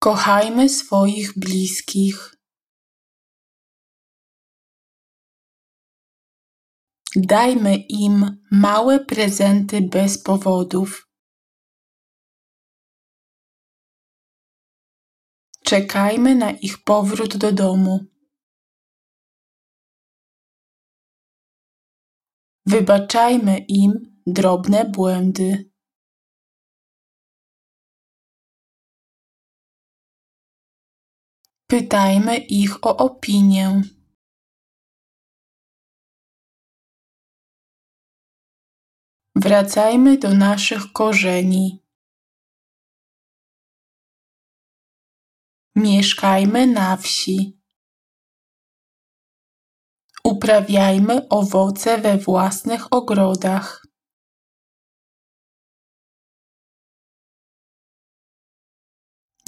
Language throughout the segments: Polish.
Kochajmy swoich bliskich. Dajmy im małe prezenty bez powodów. Czekajmy na ich powrót do domu. Wybaczajmy im drobne błędy. Pytajmy ich o opinię. Wracajmy do naszych korzeni. Mieszkajmy na wsi. Uprawiajmy owoce we własnych ogrodach.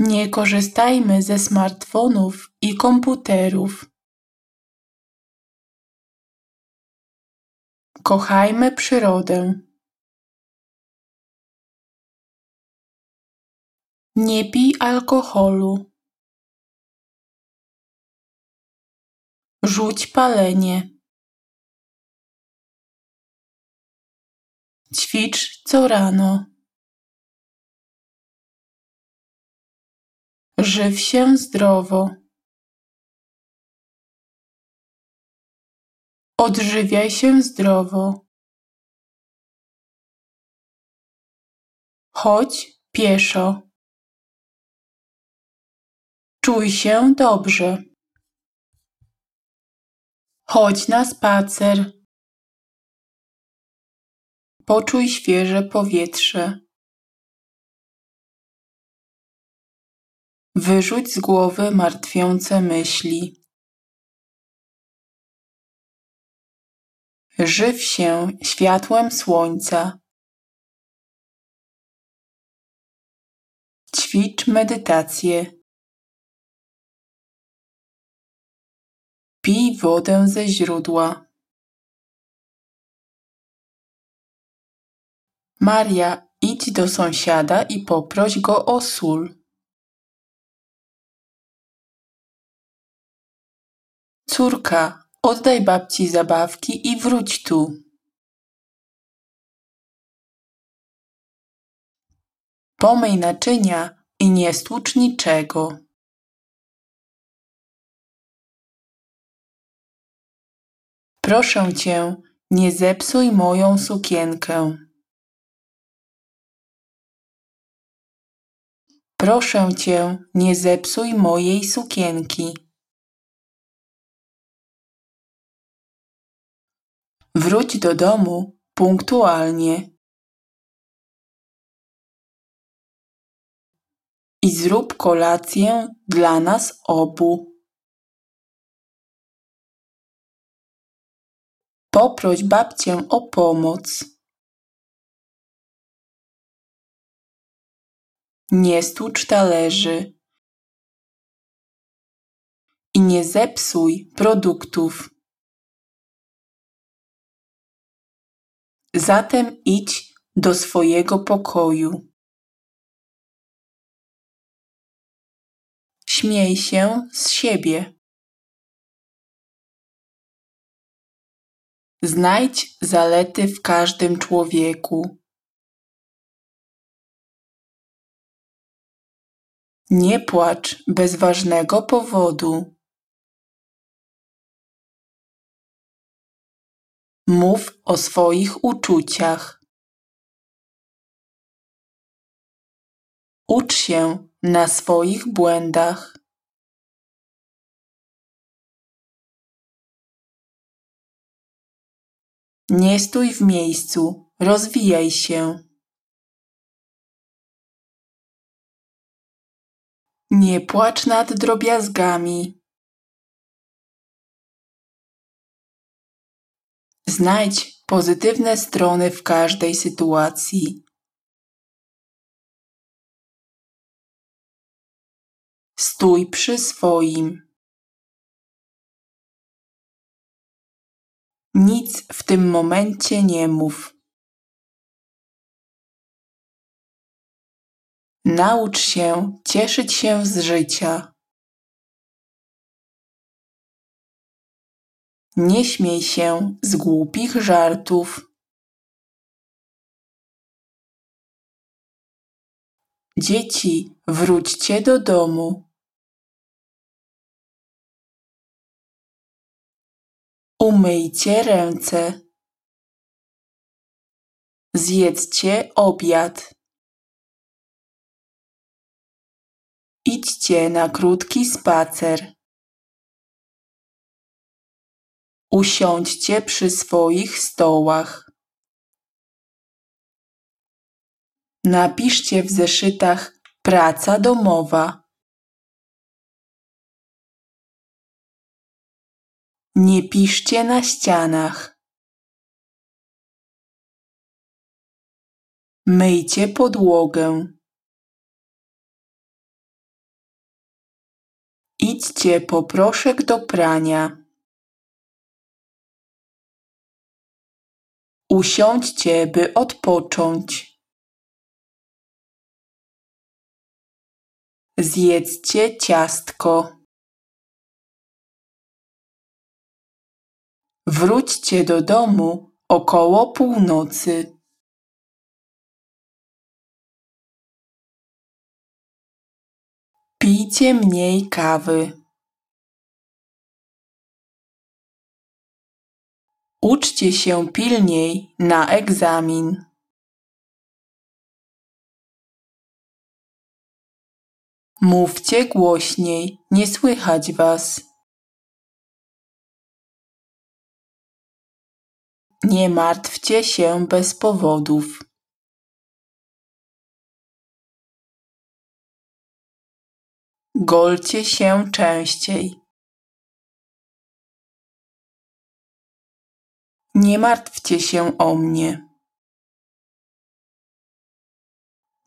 Nie korzystajmy ze smartfonów i komputerów. Kochajmy przyrodę. Nie pij alkoholu. Rzuć palenie. Ćwicz co rano. Żyw się zdrowo. Odżywiaj się zdrowo. Chodź pieszo. Czuj się dobrze. Chodź na spacer. Poczuj świeże powietrze. Wyrzuć z głowy martwiące myśli. Żyw się światłem słońca. Ćwicz medytację. Pij wodę ze źródła. Maria, idź do sąsiada i poproś go o sól. Córka, oddaj babci zabawki i wróć tu. Pomyj naczynia i nie stłucz niczego. Proszę cię, nie zepsuj moją sukienkę. Proszę cię, nie zepsuj mojej sukienki. Wróć do domu punktualnie. I zrób kolację dla nas obu. Poproś babcię o pomoc. Nie stłucz talerzy. I nie zepsuj produktów. Zatem idź do swojego pokoju. Śmiej się z siebie. Znajdź zalety w każdym człowieku. Nie płacz bez ważnego powodu. Mów o swoich uczuciach. Ucz się na swoich błędach. Nie stój w miejscu, rozwijaj się. Nie płacz nad drobiazgami. Znajdź pozytywne strony w każdej sytuacji. Stój przy swoim. Nic w tym momencie nie mów. Naucz się cieszyć się z życia. Nie śmiej się z głupich żartów. Dzieci, wróćcie do domu. Umyjcie ręce. Zjedzcie obiad. Idźcie na krótki spacer. Usiądźcie przy swoich stołach. Napiszcie w zeszytach praca domowa. Nie piszcie na ścianach. Myjcie podłogę. Idźcie po proszek do prania. Usiądźcie, by odpocząć. Zjedzcie ciastko. Wróćcie do domu około północy. Pijcie mniej kawy. Uczcie się pilniej na egzamin. Mówcie głośniej, nie słychać was. Nie martwcie się bez powodów. Golcie się częściej. Nie martwcie się o mnie.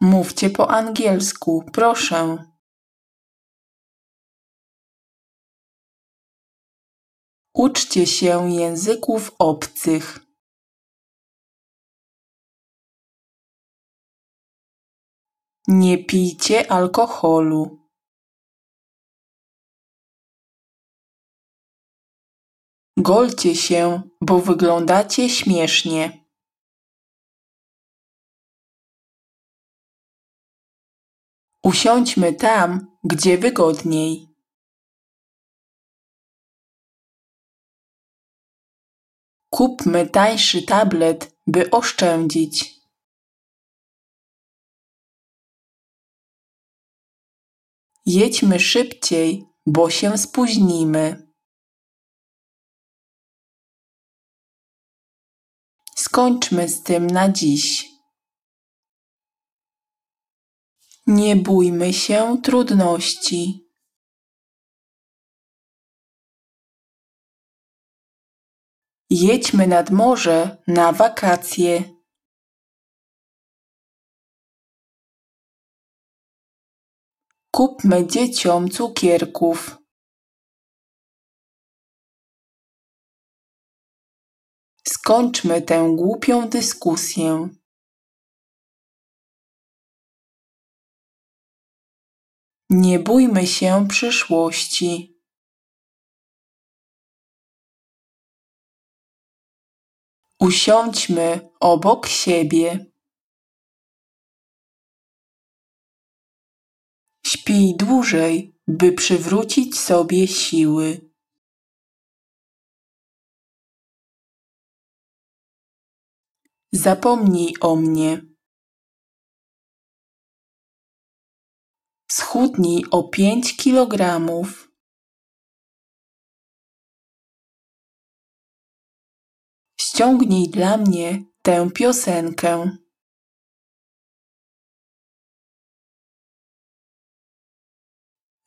Mówcie po angielsku, proszę. Uczcie się języków obcych. Nie pijcie alkoholu. Golcie się, bo wyglądacie śmiesznie. Usiądźmy tam, gdzie wygodniej. Kupmy tańszy tablet, by oszczędzić. Jedźmy szybciej, bo się spóźnimy. Skończmy z tym na dziś. Nie bójmy się trudności. Jedźmy nad morze na wakacje. Kupmy dzieciom cukierków. Skończmy tę głupią dyskusję. Nie bójmy się przyszłości. Usiądźmy obok siebie. Śpij dłużej, by przywrócić sobie siły. Zapomnij o mnie. Schudnij o pięć kilogramów. Ściągnij dla mnie tę piosenkę.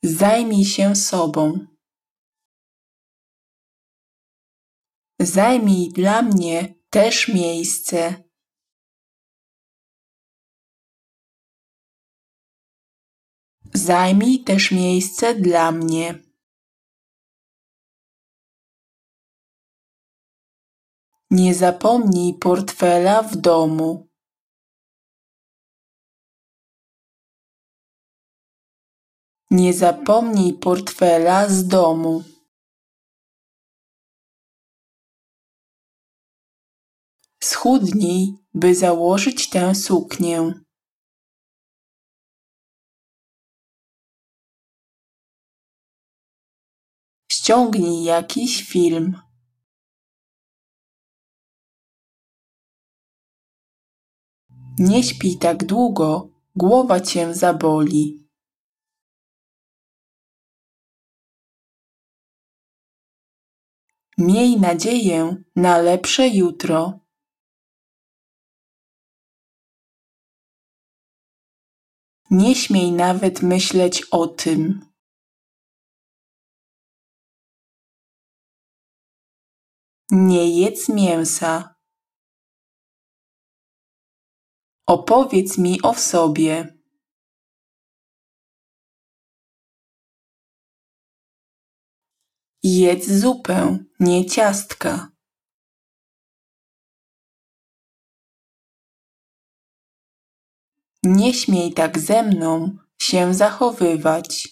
Zajmij się sobą. Zajmij dla mnie też miejsce. Zajmij też miejsce dla mnie. Nie zapomnij portfela w domu. Nie zapomnij portfela z domu. Schudnij, by założyć tę suknię. Ściągnij jakiś film. Nie śpij tak długo, głowa cię zaboli. Miej nadzieję na lepsze jutro. Nie śmiej nawet myśleć o tym. Nie jedz mięsa. Opowiedz mi o sobie. Jedz zupę, nie ciastka. Nie śmiej tak ze mną się zachowywać.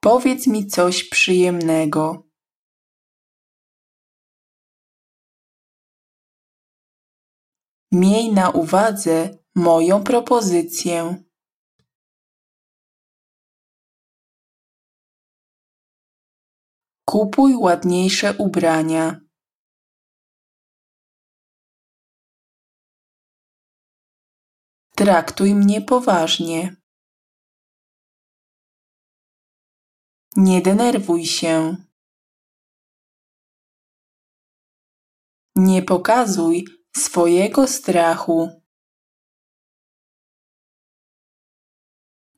Powiedz mi coś przyjemnego. Miej na uwadze moją propozycję. Kupuj ładniejsze ubrania. Traktuj mnie poważnie. Nie denerwuj się. Nie pokazuj swojego strachu.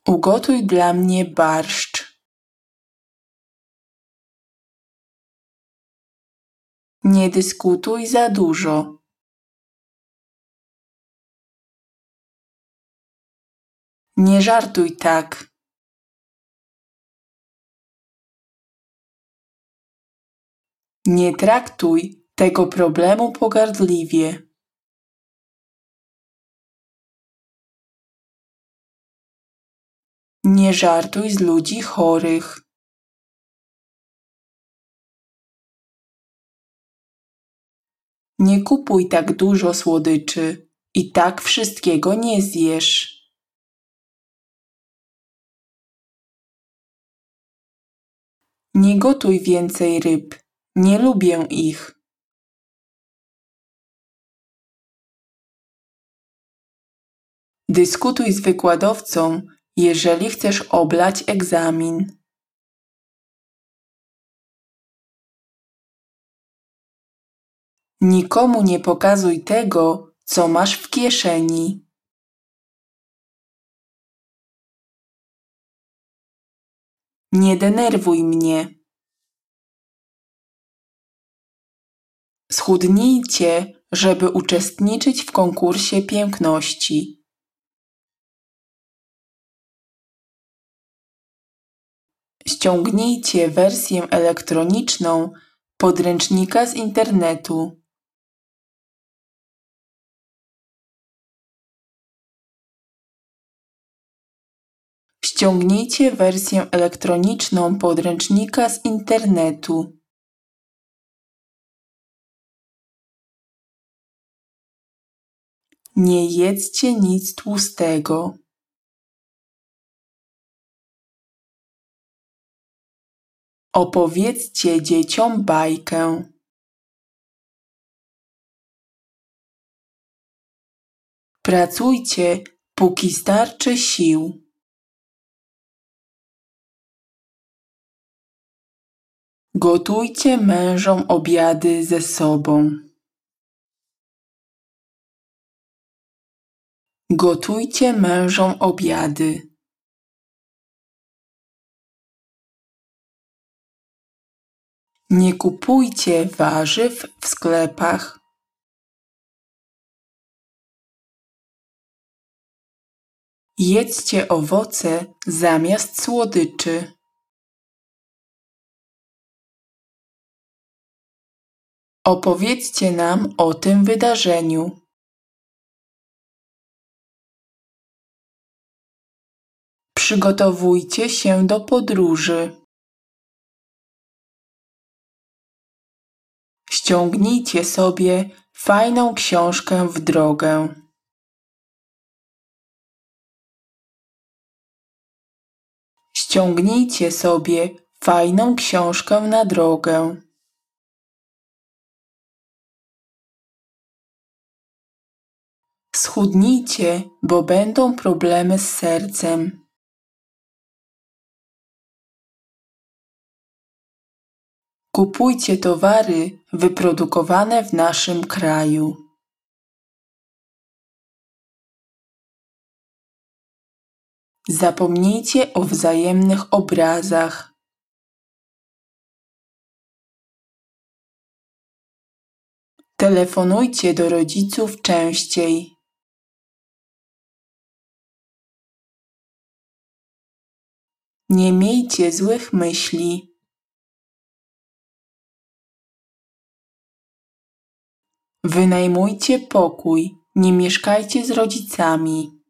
Ugotuj dla mnie barszcz. Nie dyskutuj za dużo. Nie żartuj tak. Nie traktuj tego problemu pogardliwie. Nie żartuj z ludzi chorych. Nie kupuj tak dużo słodyczy i tak wszystkiego nie zjesz. Nie gotuj więcej ryb, nie lubię ich. Dyskutuj z wykładowcą, jeżeli chcesz oblać egzamin. Nikomu nie pokazuj tego, co masz w kieszeni. Nie denerwuj mnie. Schudnijcie, żeby uczestniczyć w konkursie piękności. Ściągnijcie wersję elektroniczną podręcznika z internetu. Ściągnijcie wersję elektroniczną podręcznika z internetu. Nie jedzcie nic tłustego. Opowiedzcie dzieciom bajkę. Pracujcie, póki starczy sił. Gotujcie mężom obiady ze sobą. Gotujcie mężom obiady. Nie kupujcie warzyw w sklepach. Jedzcie owoce zamiast słodyczy. Opowiedzcie nam o tym wydarzeniu. Przygotowujcie się do podróży. Ściągnijcie sobie fajną książkę w drogę. Ściągnijcie sobie fajną książkę na drogę. Schudnijcie, bo będą problemy z sercem. Kupujcie towary wyprodukowane w naszym kraju. Zapomnijcie o wzajemnych obrazach. Telefonujcie do rodziców częściej. Nie miejcie złych myśli. Wynajmujcie pokój, nie mieszkajcie z rodzicami.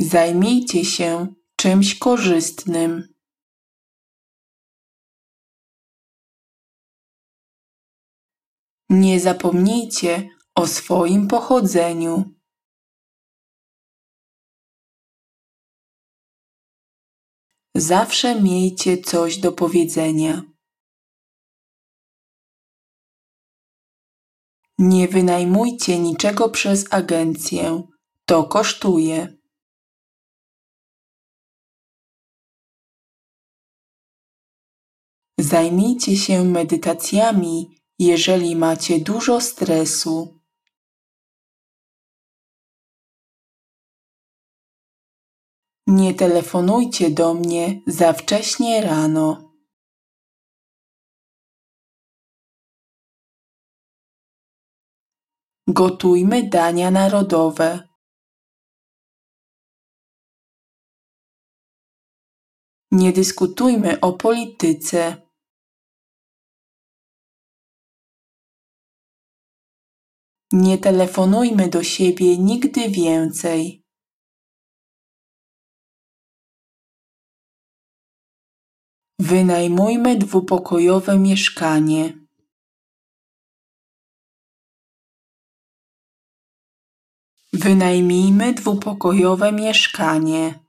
Zajmijcie się czymś korzystnym. Nie zapomnijcie o swoim pochodzeniu. Zawsze miejcie coś do powiedzenia. Nie wynajmujcie niczego przez agencję. To kosztuje. Zajmijcie się medytacjami, jeżeli macie dużo stresu. Nie telefonujcie do mnie za wcześnie rano. Gotujmy dania narodowe. Nie dyskutujmy o polityce. Nie telefonujmy do siebie nigdy więcej. Wynajmujmy dwupokojowe mieszkanie. Wynajmijmy dwupokojowe mieszkanie.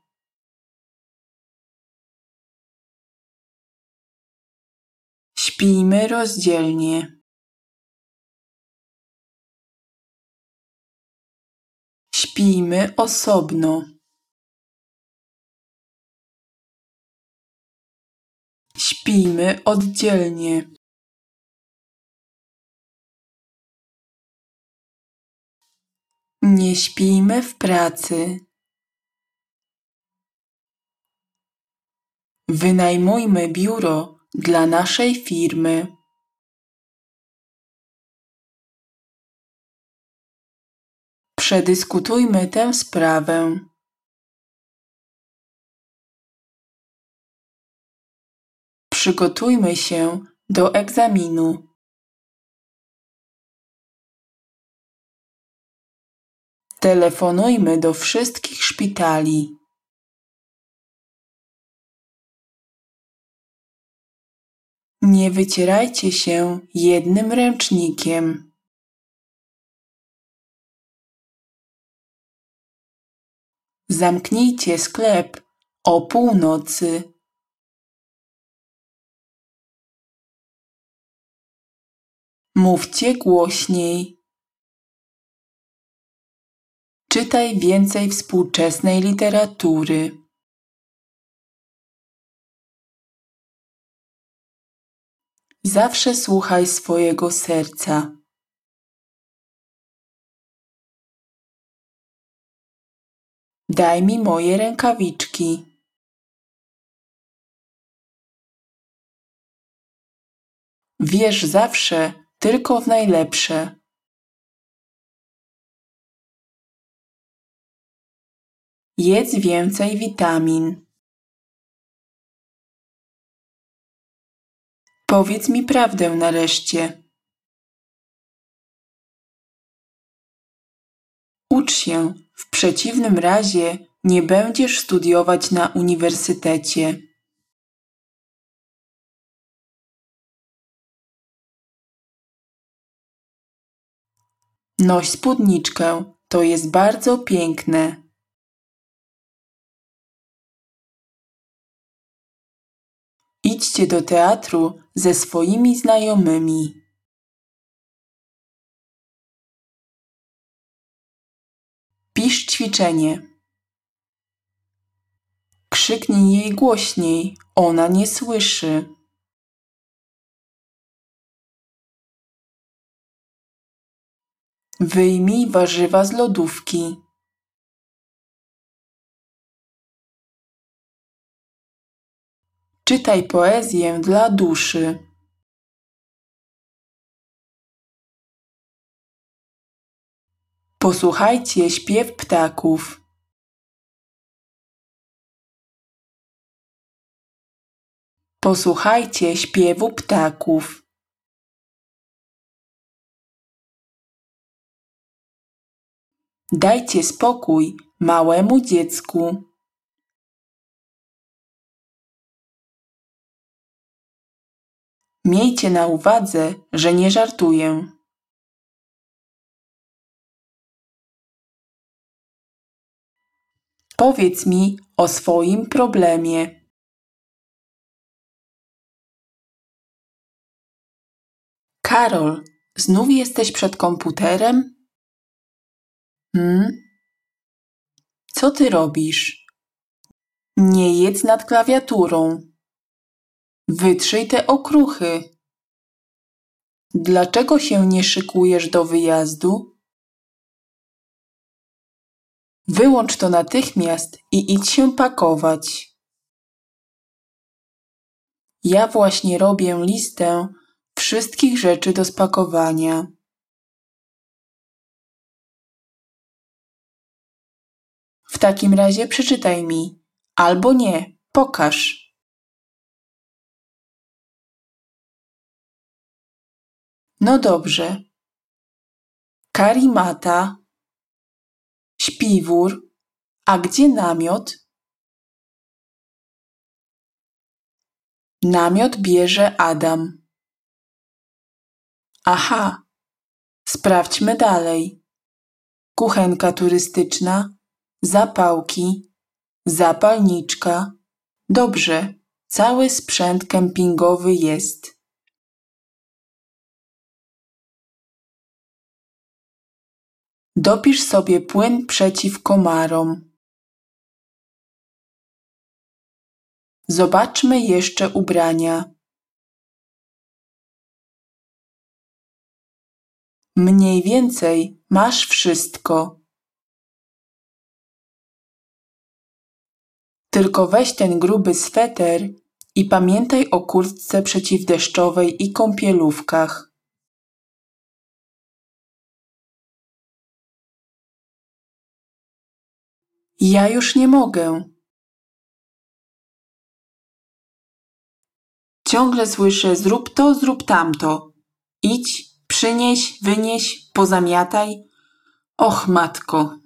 Śpijmy rozdzielnie. Śpijmy osobno. Śpijmy oddzielnie. Nie śpijmy w pracy. Wynajmujmy biuro dla naszej firmy. Przedyskutujmy tę sprawę. Przygotujmy się do egzaminu. Telefonujmy do wszystkich szpitali. Nie wycierajcie się jednym ręcznikiem. Zamknijcie sklep o północy. Mówcie głośniej. Czytaj więcej współczesnej literatury. Zawsze słuchaj swojego serca. Daj mi moje rękawiczki. Wierz zawsze tylko w najlepsze. Jedz więcej witamin. Powiedz mi prawdę nareszcie. Ucz się, w przeciwnym razie nie będziesz studiować na uniwersytecie. Noś spódniczkę, to jest bardzo piękne. Idźcie do teatru ze swoimi znajomymi. Pisz ćwiczenie. Krzyknij jej głośniej, ona nie słyszy. Wyjmij warzywa z lodówki. Czytaj poezję dla duszy. Posłuchajcie śpiew ptaków. Posłuchajcie śpiewu ptaków. Dajcie spokój małemu dziecku. Miejcie na uwadze, że nie żartuję. Powiedz mi o swoim problemie. Karol, znów jesteś przed komputerem? Hmm? Co ty robisz? Nie jedz nad klawiaturą. Wytrzyj te okruchy. Dlaczego się nie szykujesz do wyjazdu? Wyłącz to natychmiast i idź się pakować. Ja właśnie robię listę wszystkich rzeczy do spakowania. Takim razie przeczytaj mi, albo nie, pokaż. No dobrze. Karimata. Śpiwór. A gdzie namiot? Namiot bierze Adam. Aha. Sprawdźmy dalej. Kuchenka turystyczna, zapałki, zapalniczka. Dobrze, cały sprzęt kempingowy jest. Dopisz sobie płyn przeciw komarom. Zobaczmy jeszcze ubrania. Mniej więcej masz wszystko. Tylko weź ten gruby sweter i pamiętaj o kurtce przeciwdeszczowej i kąpielówkach. Ja już nie mogę. Ciągle słyszę zrób to, zrób tamto. Idź, przynieś, wynieś, pozamiataj. Och, matko.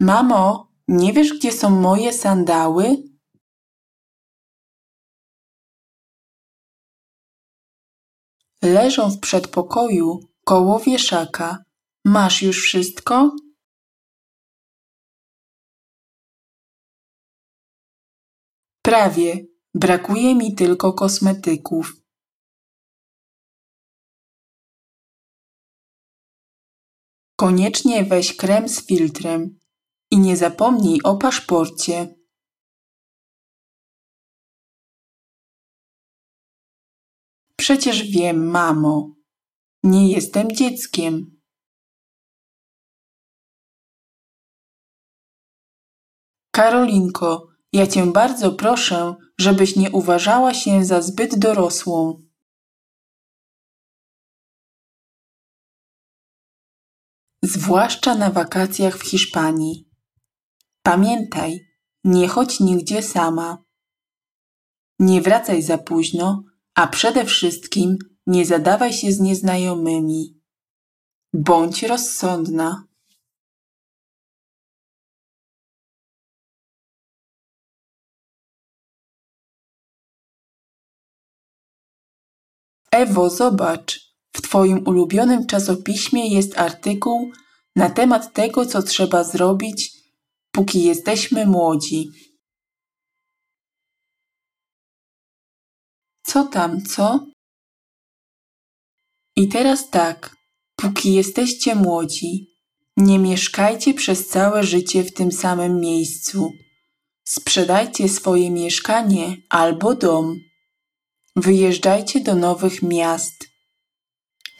Mamo, nie wiesz, gdzie są moje sandały? Leżą w przedpokoju koło wieszaka. Masz już wszystko? Prawie. Brakuje mi tylko kosmetyków. Koniecznie weź krem z filtrem i nie zapomnij o paszporcie. Przecież wiem, mamo. Nie jestem dzieckiem. Karolinko, ja cię bardzo proszę, żebyś nie uważała się za zbyt dorosłą. Zwłaszcza na wakacjach w Hiszpanii. Pamiętaj, nie chodź nigdzie sama. Nie wracaj za późno, a przede wszystkim nie zadawaj się z nieznajomymi. Bądź rozsądna. Ewo, zobacz, w Twoim ulubionym czasopiśmie jest artykuł na temat tego, co trzeba zrobić, póki jesteśmy młodzi. Co tam, co? I teraz tak, póki jesteście młodzi, nie mieszkajcie przez całe życie w tym samym miejscu. Sprzedajcie swoje mieszkanie albo dom. Wyjeżdżajcie do nowych miast.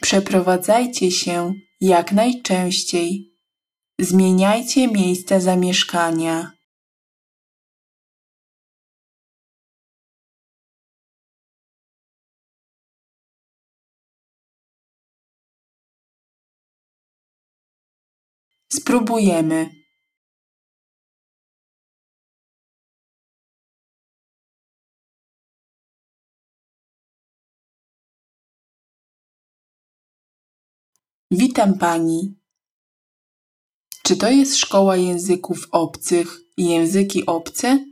Przeprowadzajcie się jak najczęściej. Zmieniajcie miejsce zamieszkania. Spróbujemy. Witam pani. Czy to jest szkoła języków obcych i języki obce?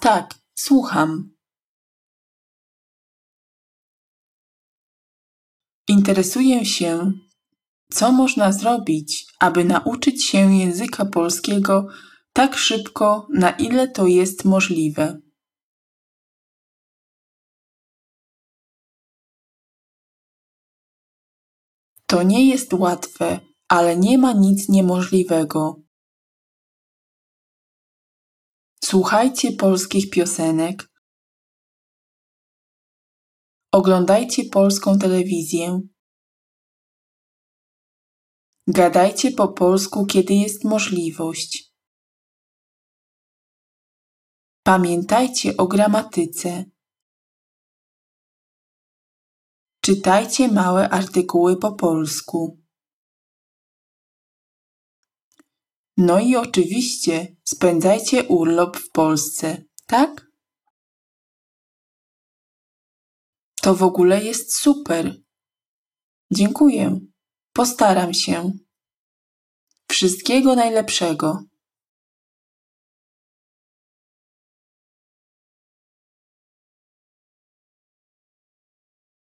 Tak, słucham. Interesuję się, co można zrobić, aby nauczyć się języka polskiego tak szybko, na ile to jest możliwe. To nie jest łatwe, ale nie ma nic niemożliwego. Słuchajcie polskich piosenek. Oglądajcie polską telewizję. Gadajcie po polsku, kiedy jest możliwość. Pamiętajcie o gramatyce. Czytajcie małe artykuły po polsku. No i oczywiście spędzajcie urlop w Polsce, tak? To w ogóle jest super. Dziękuję. Postaram się. Wszystkiego najlepszego.